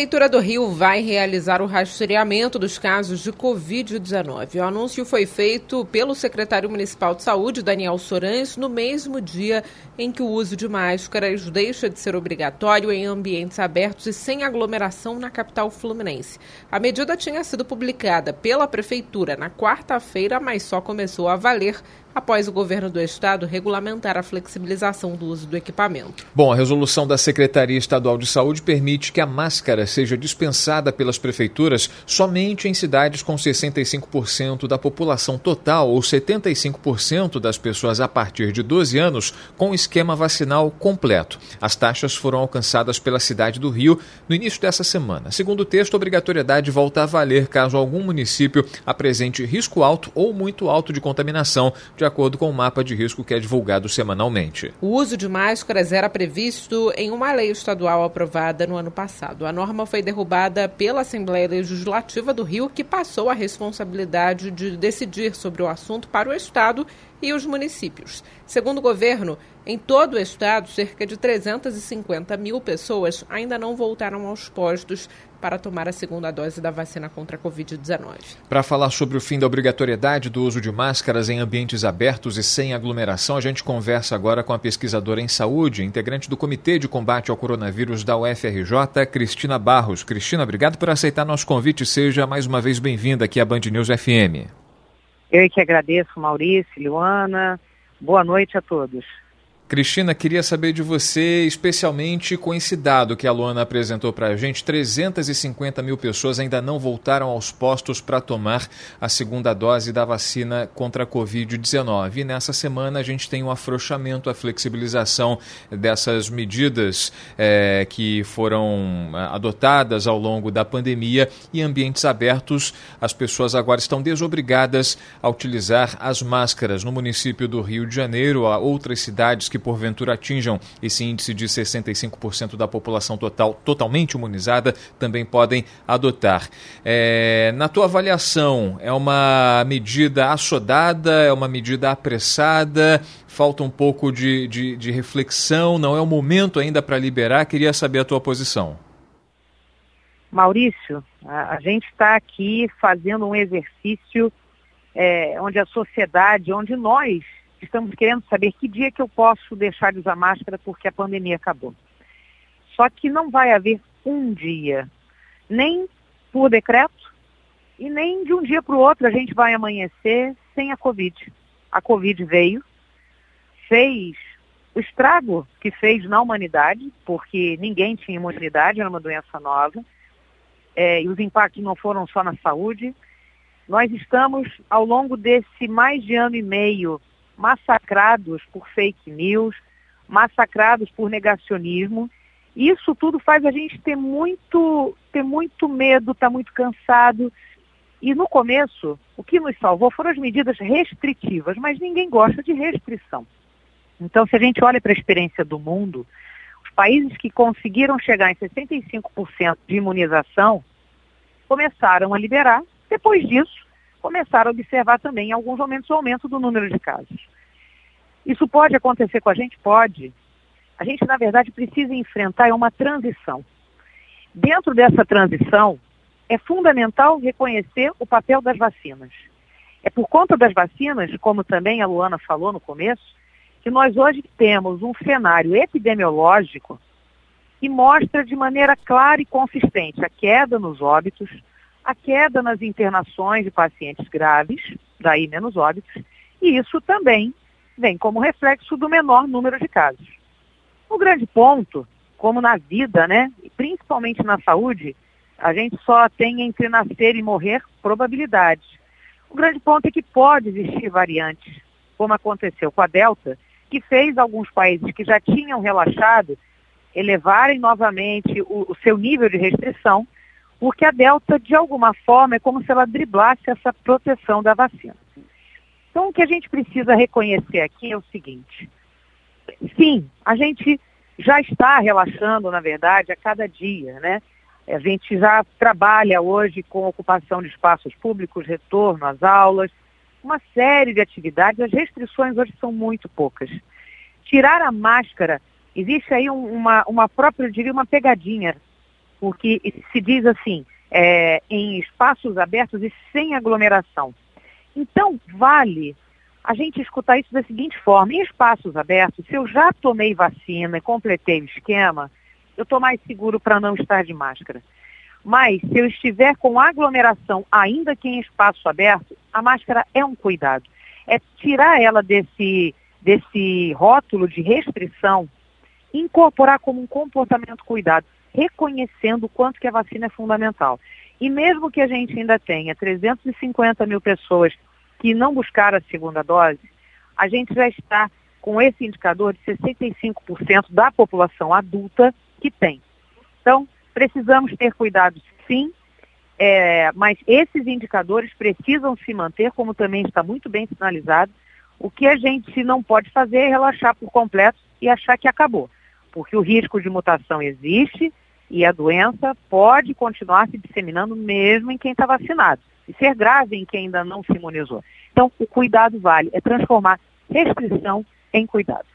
Prefeitura do Rio vai realizar o rastreamento dos casos de Covid-19. O anúncio foi feito pelo secretário municipal de saúde, Daniel Sorães, no mesmo dia em que o uso de máscaras deixa de ser obrigatório em ambientes abertos e sem aglomeração na capital fluminense. A medida tinha sido publicada pela Prefeitura na quarta-feira, mas só começou a valer após o governo do estado regulamentar a flexibilização do uso do equipamento. Bom, a resolução da Secretaria Estadual de Saúde permite que a máscara seja dispensada pelas prefeituras somente em cidades com 65% da população total ou 75% das pessoas a partir de 12 anos com esquema vacinal completo. As taxas foram alcançadas pela cidade do Rio no início dessa semana. Segundo o texto, a obrigatoriedade volta a valer caso algum município apresente risco alto ou muito alto de contaminação de acordo com o mapa de risco que é divulgado semanalmente. O uso de máscaras era previsto em uma lei estadual aprovada no ano passado. A norma foi derrubada pela Assembleia Legislativa do Rio, que passou a responsabilidade de decidir sobre o assunto para o Estado e os municípios. Segundo o governo, em todo o estado, cerca de 350 mil pessoas ainda não voltaram aos postos para tomar a segunda dose da vacina contra a Covid-19. Para falar sobre o fim da obrigatoriedade do uso de máscaras em ambientes abertos e sem aglomeração, a gente conversa agora com a pesquisadora em saúde, integrante do Comitê de Combate ao Coronavírus da UFRJ, Cristina Barros. Cristina, obrigado por aceitar nosso convite. Seja mais uma vez bem-vinda aqui à Band News FM. Eu que agradeço, Maurício, Luana. Boa noite a todos. Cristina, queria saber de você, especialmente com esse dado que a Luana apresentou para a gente: 350 mil pessoas ainda não voltaram aos postos para tomar a segunda dose da vacina contra a Covid-19. E nessa semana a gente tem um afrouxamento, a flexibilização dessas medidas é, que foram é, adotadas ao longo da pandemia. E ambientes abertos, as pessoas agora estão desobrigadas a utilizar as máscaras. No município do Rio de Janeiro, há outras cidades que porventura atinjam esse índice de 65% da população total totalmente imunizada também podem adotar. É, na tua avaliação, é uma medida assodada, é uma medida apressada? Falta um pouco de, de, de reflexão, não é o momento ainda para liberar? Queria saber a tua posição. Maurício, a, gente está aqui fazendo um exercício é, onde a sociedade, onde nós estamos querendo saber que dia que eu posso deixar de usar máscara porque a pandemia acabou. Só que não vai haver um dia, nem por decreto e nem de um dia para o outro a gente vai amanhecer sem a Covid. A Covid veio, fez o estrago que fez na humanidade, porque ninguém tinha imunidade, era uma doença nova, é, e os impactos não foram só na saúde. Nós estamos, ao longo desse mais de ano e meio, massacrados por fake news, massacrados por negacionismo. Isso tudo faz a gente ter muito, ter muito medo, estar tá muito cansado. E no começo, o que nos salvou foram as medidas restritivas, mas ninguém gosta de restrição. Então, se a gente olha para a experiência do mundo, os países que conseguiram chegar em 65% de imunização começaram a liberar. Depois disso, começaram a observar também em alguns momentos o aumento do número de casos. Isso pode acontecer com a gente? Pode. A gente, na verdade, precisa enfrentar uma transição. Dentro dessa transição, é fundamental reconhecer o papel das vacinas. É por conta das vacinas, como também a Luana falou no começo, que nós hoje temos um cenário epidemiológico que mostra de maneira clara e consistente a queda nos óbitos, a queda nas internações de pacientes graves, daí menos óbitos, e isso também vem como reflexo do menor número de casos. O grande ponto, como na vida, né, principalmente na saúde, a gente só tem entre nascer e morrer probabilidades. O grande ponto é que pode existir variantes, como aconteceu com a Delta, que fez alguns países que já tinham relaxado elevarem novamente o, o seu nível de restrição porque a Delta, de alguma forma, é como se ela driblasse essa proteção da vacina. Então, o que a gente precisa reconhecer aqui é o seguinte: sim, a gente já está relaxando, na verdade, a cada dia, né? A gente já trabalha hoje com ocupação de espaços públicos, retorno às aulas, uma série de atividades. As restrições hoje são muito poucas. Tirar a máscara, existe aí uma, uma própria, eu diria, uma pegadinha, porque se diz assim, é, em espaços abertos e sem aglomeração. Então, vale a gente escutar isso da seguinte forma: em espaços abertos, se eu já tomei vacina e completei o esquema, eu estou mais seguro para não estar de máscara. Mas se eu estiver com aglomeração, ainda que em espaço aberto, a máscara é um cuidado. É tirar ela desse, desse rótulo de restrição, incorporar como um comportamento cuidado, reconhecendo o quanto que a vacina é fundamental. E mesmo que a gente ainda tenha 350 mil pessoas que não buscaram a segunda dose, a gente já está com esse indicador de 65% da população adulta que tem. Então, precisamos ter cuidado sim, é, mas esses indicadores precisam se manter, como também está muito bem sinalizado. O que a gente não pode fazer é relaxar por completo e achar que acabou, porque o risco de mutação existe e a doença pode continuar se disseminando mesmo em quem está vacinado e ser grave em quem ainda não se imunizou. Então, o cuidado vale, é transformar restrição em cuidado.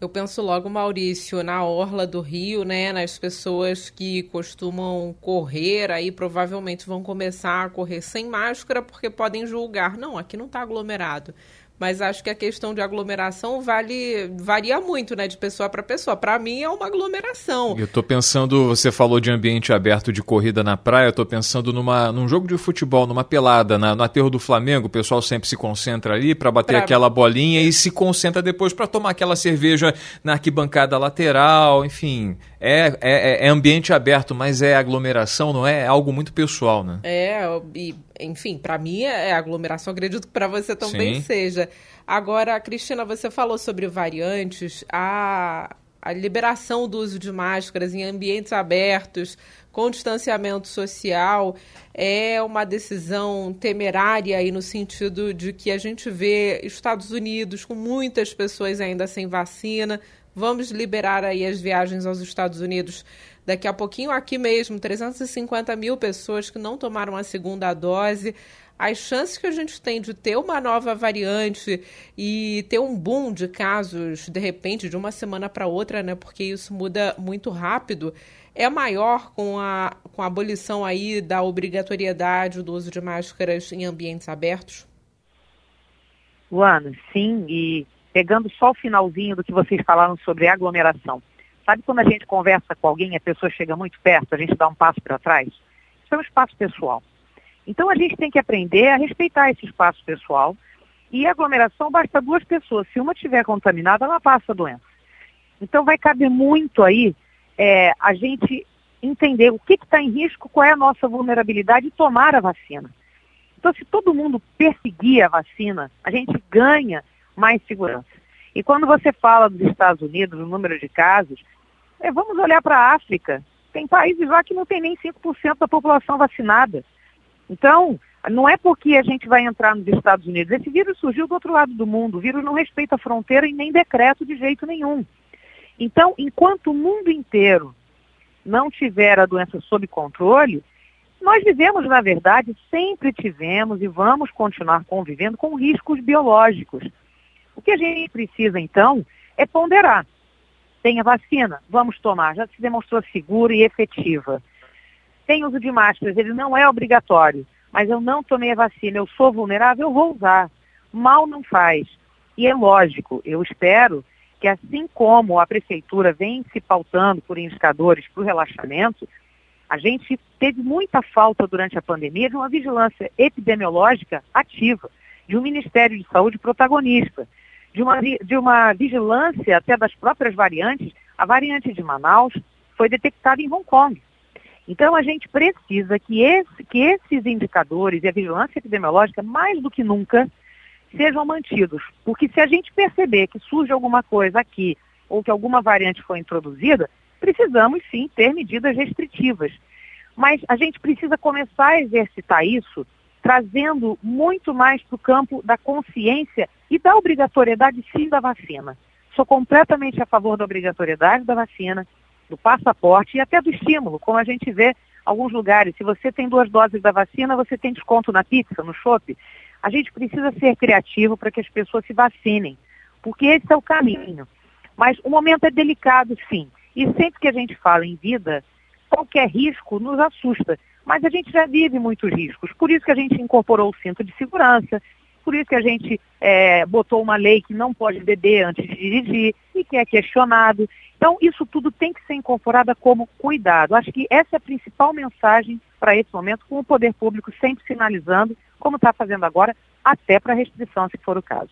Eu penso logo, Maurício, na orla do Rio, né, nas pessoas que costumam correr, aí provavelmente vão começar a correr sem máscara porque podem julgar. Não, aqui não está aglomerado mas acho que a questão de aglomeração vale varia muito, né, de pessoa para pessoa. Para mim é uma aglomeração. Eu tô pensando, você falou de ambiente aberto de corrida na praia, eu tô pensando numa num jogo de futebol, numa pelada, na, no aterro do Flamengo, o pessoal sempre se concentra ali para bater pra... aquela bolinha e se concentra depois para tomar aquela cerveja na arquibancada lateral, enfim. É, é, é ambiente aberto, mas é aglomeração, não é? É algo muito pessoal, né? É, e enfim, para mim é, é aglomeração, acredito que para você também Sim. seja. Agora, Cristina, você falou sobre variantes, a, a liberação do uso de máscaras em ambientes abertos, com distanciamento social, é uma decisão temerária aí no sentido de que a gente vê Estados Unidos com muitas pessoas ainda sem vacina. Vamos liberar aí as viagens aos Estados Unidos Daqui a pouquinho, aqui mesmo, 350 mil pessoas que não tomaram a segunda dose. As chances que a gente tem de ter uma nova variante e ter um boom de casos, de repente, de uma semana para outra, né? Porque isso muda muito rápido, é maior com a, com a abolição aí da obrigatoriedade do uso de máscaras em ambientes abertos? Luana, sim, e pegando só o finalzinho do que vocês falaram sobre aglomeração. Sabe quando a gente conversa com alguém a pessoa chega muito perto, a gente dá um passo para trás? Isso é um espaço pessoal. Então a gente tem que aprender a respeitar esse espaço pessoal. E aglomeração basta duas pessoas. Se uma estiver contaminada, ela passa a doença. Então vai caber muito aí é, a gente entender o que está em risco, qual é a nossa vulnerabilidade e tomar a vacina. Então, se todo mundo perseguir a vacina, a gente ganha mais segurança. E quando você fala dos Estados Unidos, o número de casos, é, vamos olhar para a África. Tem países lá que não tem nem 5% da população vacinada. Então, não é porque a gente vai entrar nos Estados Unidos. Esse vírus surgiu do outro lado do mundo. O vírus não respeita a fronteira e nem decreto de jeito nenhum. Então, enquanto o mundo inteiro não tiver a doença sob controle, nós vivemos, na verdade, sempre tivemos e vamos continuar convivendo com riscos biológicos. O que a gente precisa, então, é ponderar tem a vacina, vamos tomar. Já se demonstrou segura e efetiva. Tem uso de máscaras, ele não é obrigatório, mas eu não tomei a vacina, eu sou vulnerável, eu vou usar. Mal não faz. E é lógico, eu espero que assim como a prefeitura vem se pautando por indicadores para o relaxamento, a gente teve muita falta durante a pandemia de uma vigilância epidemiológica ativa, de um Ministério de Saúde protagonista de uma, de uma vigilância até das próprias variantes, a variante de Manaus foi detectada em Hong Kong. Então, a gente precisa que, esse, que esses indicadores e a vigilância epidemiológica, mais do que nunca, sejam mantidos. Porque se a gente perceber que surge alguma coisa aqui ou que alguma variante foi introduzida, precisamos sim ter medidas restritivas. Mas a gente precisa começar a exercitar isso trazendo muito mais para o campo da consciência e da obrigatoriedade sim da vacina. Sou completamente a favor da obrigatoriedade da vacina. do passaporte e até do estímulo, como a gente vê alguns lugares. Se você tem duas doses da vacina, você tem desconto na pizza, no shopping. A gente precisa ser criativo para que as pessoas se vacinem, porque esse é o caminho. Mas o momento é delicado, sim. E sempre que a gente fala em vida, qualquer risco nos assusta. Mas a gente já vive muitos riscos. Por isso que a gente incorporou o cinto de segurança, por isso que a gente é, botou uma lei que não pode beber antes de dirigir e que é questionado. Então, isso tudo tem que ser incorporado como cuidado. Acho que essa é a principal mensagem para esse momento, com o poder público sempre sinalizando, como está fazendo agora, até para restrição, se for o caso.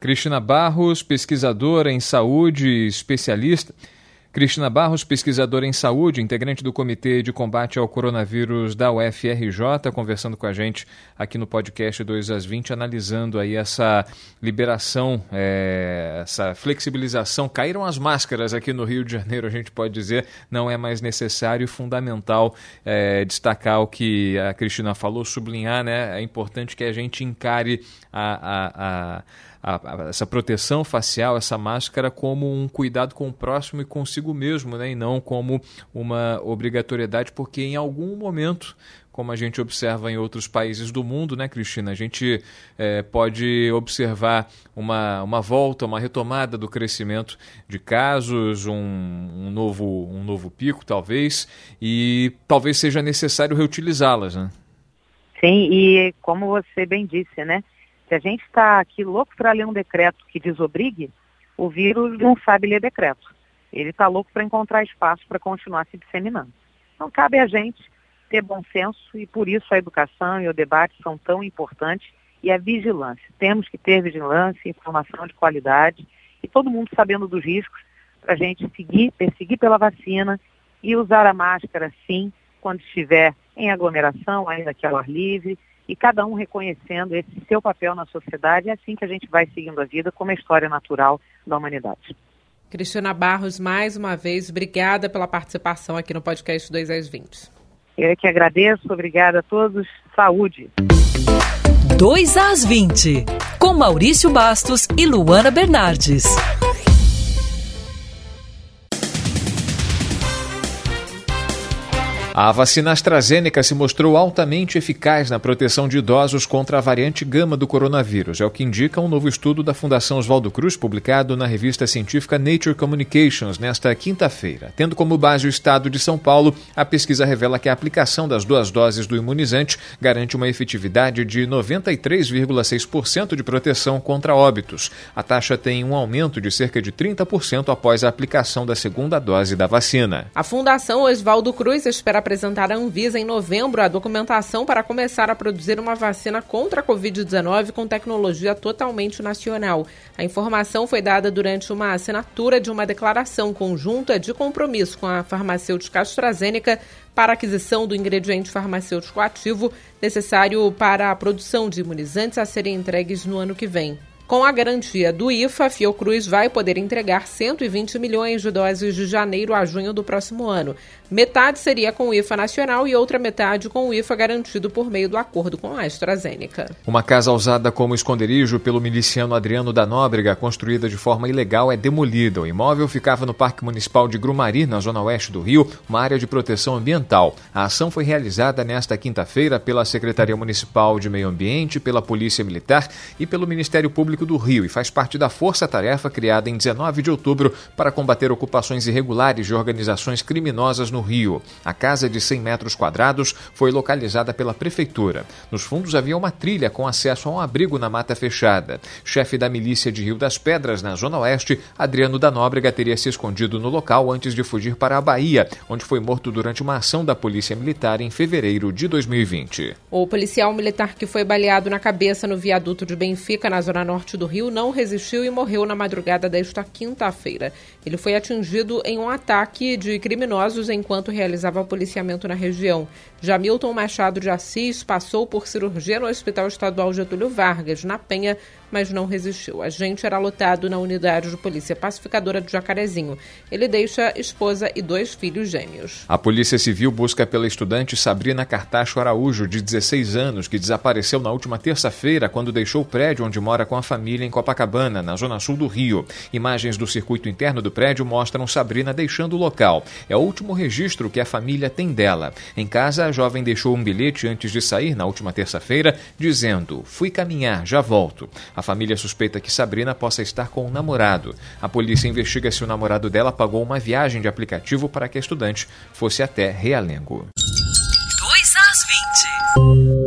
Cristina Barros, pesquisadora em saúde, especialista. Cristina Barros, pesquisadora em saúde, integrante do Comitê de Combate ao Coronavírus da UFRJ, conversando com a gente aqui no podcast 2 às 20, analisando aí essa liberação, é, essa flexibilização. Caíram as máscaras aqui no Rio de Janeiro, a gente pode dizer, não é mais necessário e fundamental é, destacar o que a Cristina falou, sublinhar, né? É importante que a gente encare a, a, a a, a, essa proteção facial, essa máscara, como um cuidado com o próximo e consigo mesmo, né? e não como uma obrigatoriedade, porque em algum momento como a gente observa em outros países do mundo, né, Cristina? A gente é, pode observar uma, uma volta, uma retomada do crescimento de casos, um, um novo, um novo pico, talvez, e talvez seja necessário reutilizá-las, né? Sim, e como você bem disse, né? Se a gente está aqui louco para ler um decreto que desobrigue, o vírus não sabe ler decreto. Ele está louco para encontrar espaço para continuar se disseminando. Então, cabe a gente ter bom senso e por isso a educação e o debate são tão importantes e a vigilância. Temos que ter vigilância, informação de qualidade e todo mundo sabendo dos riscos para a gente seguir, perseguir pela vacina e usar a máscara sim quando estiver em aglomeração, ainda que ao ar livre, e cada um reconhecendo esse seu papel na sociedade. É assim que a gente vai seguindo a vida como a história natural da humanidade. Cristina Barros, mais uma vez, obrigada pela participação aqui no podcast 2 às 20. Eu é que agradeço, obrigada a todos. Saúde. 2 às 20, com Maurício Bastos e Luana Bernardes. A vacina AstraZeneca se mostrou altamente eficaz na proteção de idosos contra a variante gama do coronavírus. É o que indica um novo estudo da Fundação Oswaldo Cruz, publicado na revista científica Nature Communications nesta quinta-feira. Tendo como base o estado de São Paulo, a pesquisa revela que a aplicação das duas doses do imunizante garante uma efetividade de 93,6% de proteção contra óbitos. A taxa tem um aumento de cerca de 30% após a aplicação da segunda dose da vacina. A Fundação Oswaldo Cruz espera apresentar à Anvisa em novembro a documentação para começar a produzir uma vacina contra a Covid-19 com tecnologia totalmente nacional. A informação foi dada durante uma assinatura de uma declaração conjunta de compromisso com a farmacêutica AstraZeneca para aquisição do ingrediente farmacêutico ativo necessário para a produção de imunizantes a serem entregues no ano que vem. Com a garantia do IFA, a Fiocruz vai poder entregar 120 milhões de doses de janeiro a junho do próximo ano. Metade seria com o IFA nacional e outra metade com o IFA garantido por meio do acordo com a AstraZeneca. Uma casa usada como esconderijo pelo miliciano Adriano da Nóbrega, construída de forma ilegal, é demolida. O imóvel ficava no Parque Municipal de Grumari, na zona oeste do Rio, uma área de proteção ambiental. A ação foi realizada nesta quinta-feira pela Secretaria Municipal de Meio Ambiente, pela Polícia Militar e pelo Ministério Público do Rio e faz parte da força-tarefa criada em 19 de outubro para combater ocupações irregulares de organizações criminosas no Rio. A casa de 100 metros quadrados foi localizada pela prefeitura. Nos fundos havia uma trilha com acesso a um abrigo na mata fechada. Chefe da milícia de Rio das Pedras, na zona oeste, Adriano da Nóbrega teria se escondido no local antes de fugir para a Bahia, onde foi morto durante uma ação da Polícia Militar em fevereiro de 2020. O policial militar que foi baleado na cabeça no viaduto de Benfica, na zona norte do Rio, não resistiu e morreu na madrugada desta quinta-feira. Ele foi atingido em um ataque de criminosos enquanto realizava policiamento na região. Jamilton Machado de Assis passou por cirurgia no Hospital Estadual Getúlio Vargas, na Penha, mas não resistiu. A gente era lotado na unidade de polícia pacificadora de Jacarezinho. Ele deixa esposa e dois filhos gêmeos. A Polícia Civil busca pela estudante Sabrina Cartacho Araújo, de 16 anos, que desapareceu na última terça-feira quando deixou o prédio onde mora com a família família em Copacabana, na zona sul do Rio. Imagens do circuito interno do prédio mostram Sabrina deixando o local. É o último registro que a família tem dela. Em casa, a jovem deixou um bilhete antes de sair na última terça-feira, dizendo: Fui caminhar, já volto. A família suspeita que Sabrina possa estar com um namorado. A polícia investiga se o namorado dela pagou uma viagem de aplicativo para que a estudante fosse até Realengo. 2 às 20.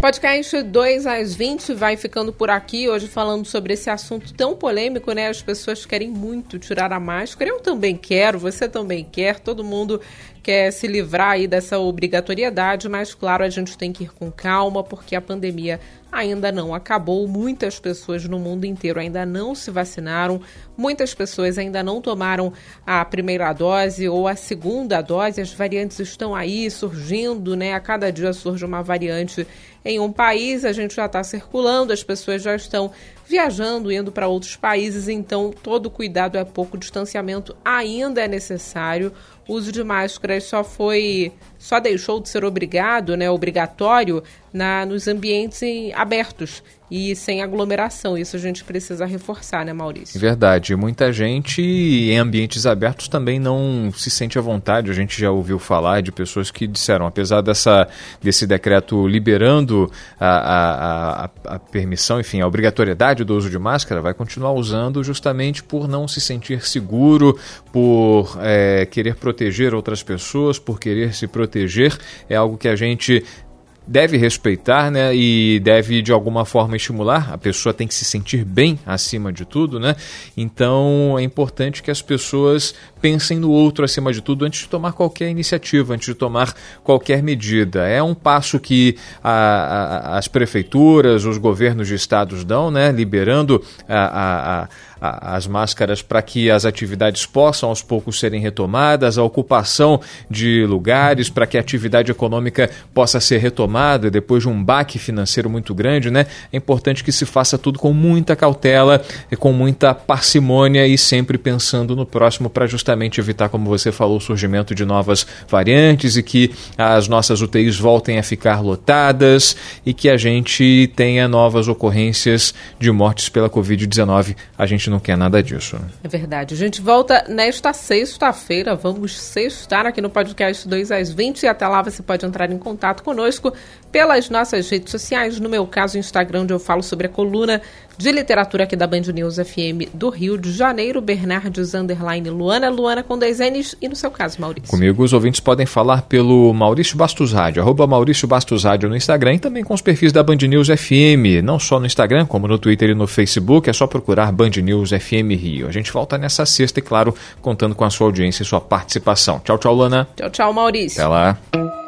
Podcast 2 às 20 vai ficando por aqui, hoje falando sobre esse assunto tão polêmico, né? As pessoas querem muito tirar a máscara. Eu também quero, você também quer, todo mundo quer se livrar aí dessa obrigatoriedade, mas claro, a gente tem que ir com calma, porque a pandemia ainda não acabou. Muitas pessoas no mundo inteiro ainda não se vacinaram, muitas pessoas ainda não tomaram a primeira dose ou a segunda dose. As variantes estão aí surgindo, né? A cada dia surge uma variante em um país, a gente já está circulando, as pessoas já estão viajando, indo para outros países, então todo cuidado é pouco, distanciamento ainda é necessário. O uso de máscaras só foi, só deixou de ser obrigado, né, obrigatório na, nos ambientes abertos e sem aglomeração. Isso a gente precisa reforçar, né, Maurício? Verdade. Muita gente em ambientes abertos também não se sente à vontade. A gente já ouviu falar de pessoas que disseram, apesar dessa, desse decreto liberando a, a, a, a permissão, enfim, a obrigatoriedade do uso de máscara, vai continuar usando justamente por não se sentir seguro, por é, querer proteger outras pessoas, por querer se proteger. É algo que a gente deve respeitar, né? E deve de alguma forma estimular. A pessoa tem que se sentir bem acima de tudo, né? Então é importante que as pessoas pensem no outro acima de tudo antes de tomar qualquer iniciativa, antes de tomar qualquer medida. É um passo que a, a, as prefeituras, os governos de estados dão, né? Liberando a, as máscaras para que as atividades possam aos poucos serem retomadas, a ocupação de lugares para que a atividade econômica possa ser retomada depois de um baque financeiro muito grande, né? É importante que se faça tudo com muita cautela, e com muita parcimônia e sempre pensando no próximo para justamente evitar, como você falou, o surgimento de novas variantes e que as nossas UTIs voltem a ficar lotadas e que a gente tenha novas ocorrências de mortes pela Covid-19. A gente não quer nada disso. É verdade. A gente volta nesta sexta-feira. Vamos sextar aqui no podcast 2 às 20 e até lá você pode entrar em contato conosco pelas nossas redes sociais. No meu caso, o Instagram, onde eu falo sobre a coluna de literatura aqui da Band News FM do Rio de Janeiro, Bernardes Underline Luana, Luana com dois N's e no seu caso, Maurício. Comigo os ouvintes podem falar pelo Maurício Bastos Rádio, arroba Maurício Bastos Rádio no Instagram e também com os perfis da Band News FM, não só no Instagram, como no Twitter e no Facebook, é só procurar Band News FM Rio. A gente volta nessa sexta e, claro, contando com a sua audiência e sua participação. Tchau, tchau, Luana. Tchau, tchau, Maurício. Até lá.